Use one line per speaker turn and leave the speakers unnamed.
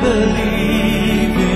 believe in.